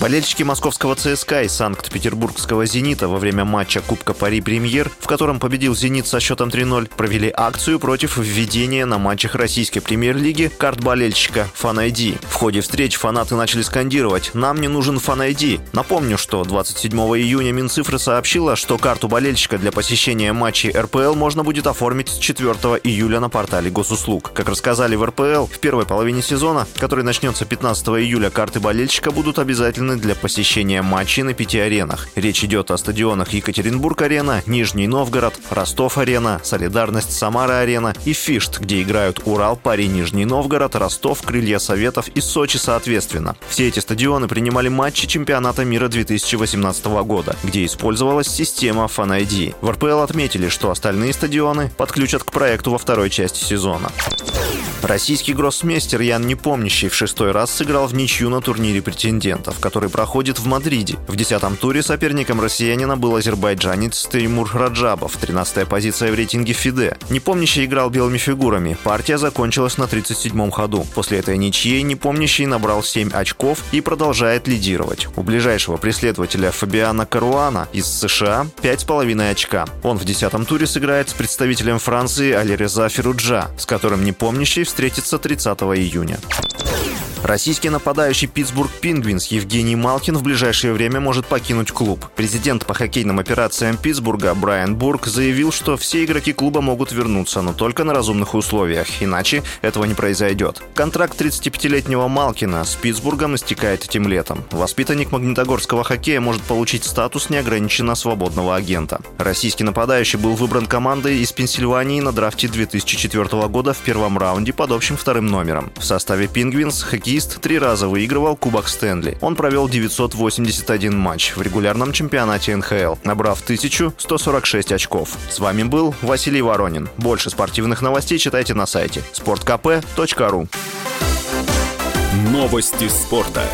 Болельщики московского ЦСКА и Санкт-Петербургского «Зенита» во время матча Кубка Пари Премьер, в котором победил «Зенит» со счетом 3-0, провели акцию против введения на матчах российской премьер-лиги карт болельщика Fan ID. В ходе встреч фанаты начали скандировать «Нам не нужен Fan ID». Напомню, что 27 июня Минцифры сообщила, что карту болельщика для посещения матчей РПЛ можно будет оформить с 4 июля на портале госуслуг. Как рассказали в РПЛ, в первой половине сезона, который начнется 15 июля, карты болельщика будут обязательно доступны для посещения матчей на пяти аренах. Речь идет о стадионах Екатеринбург-арена, Нижний Новгород, Ростов-арена, Солидарность Самара-арена и Фишт, где играют Урал, Пари, Нижний Новгород, Ростов, Крылья Советов и Сочи соответственно. Все эти стадионы принимали матчи чемпионата мира 2018 года, где использовалась система Fan ID. В РПЛ отметили, что остальные стадионы подключат к проекту во второй части сезона. Российский гроссмейстер Ян Непомнящий в шестой раз сыграл в ничью на турнире претендентов, который проходит в Мадриде. В десятом туре соперником россиянина был азербайджанец Теймур Раджабов, 13-я позиция в рейтинге ФИДЕ. Непомнящий играл белыми фигурами. Партия закончилась на 37-м ходу. После этой ничьей Непомнящий набрал 7 очков и продолжает лидировать. У ближайшего преследователя Фабиана Каруана из США 5,5 очка. Он в десятом туре сыграет с представителем Франции Алиреза Феруджа, с которым Непомнящий встретится 30 июня. Российский нападающий Питтсбург Пингвинс Евгений Малкин в ближайшее время может покинуть клуб. Президент по хоккейным операциям Питтсбурга Брайан Бург заявил, что все игроки клуба могут вернуться, но только на разумных условиях, иначе этого не произойдет. Контракт 35-летнего Малкина с Питтсбургом истекает этим летом. Воспитанник магнитогорского хоккея может получить статус неограниченно свободного агента. Российский нападающий был выбран командой из Пенсильвании на драфте 2004 года в первом раунде под общим вторым номером. В составе Пингвинс хоккей хоккеист три раза выигрывал Кубок Стэнли. Он провел 981 матч в регулярном чемпионате НХЛ, набрав 1146 очков. С вами был Василий Воронин. Больше спортивных новостей читайте на сайте sportkp.ru Новости спорта.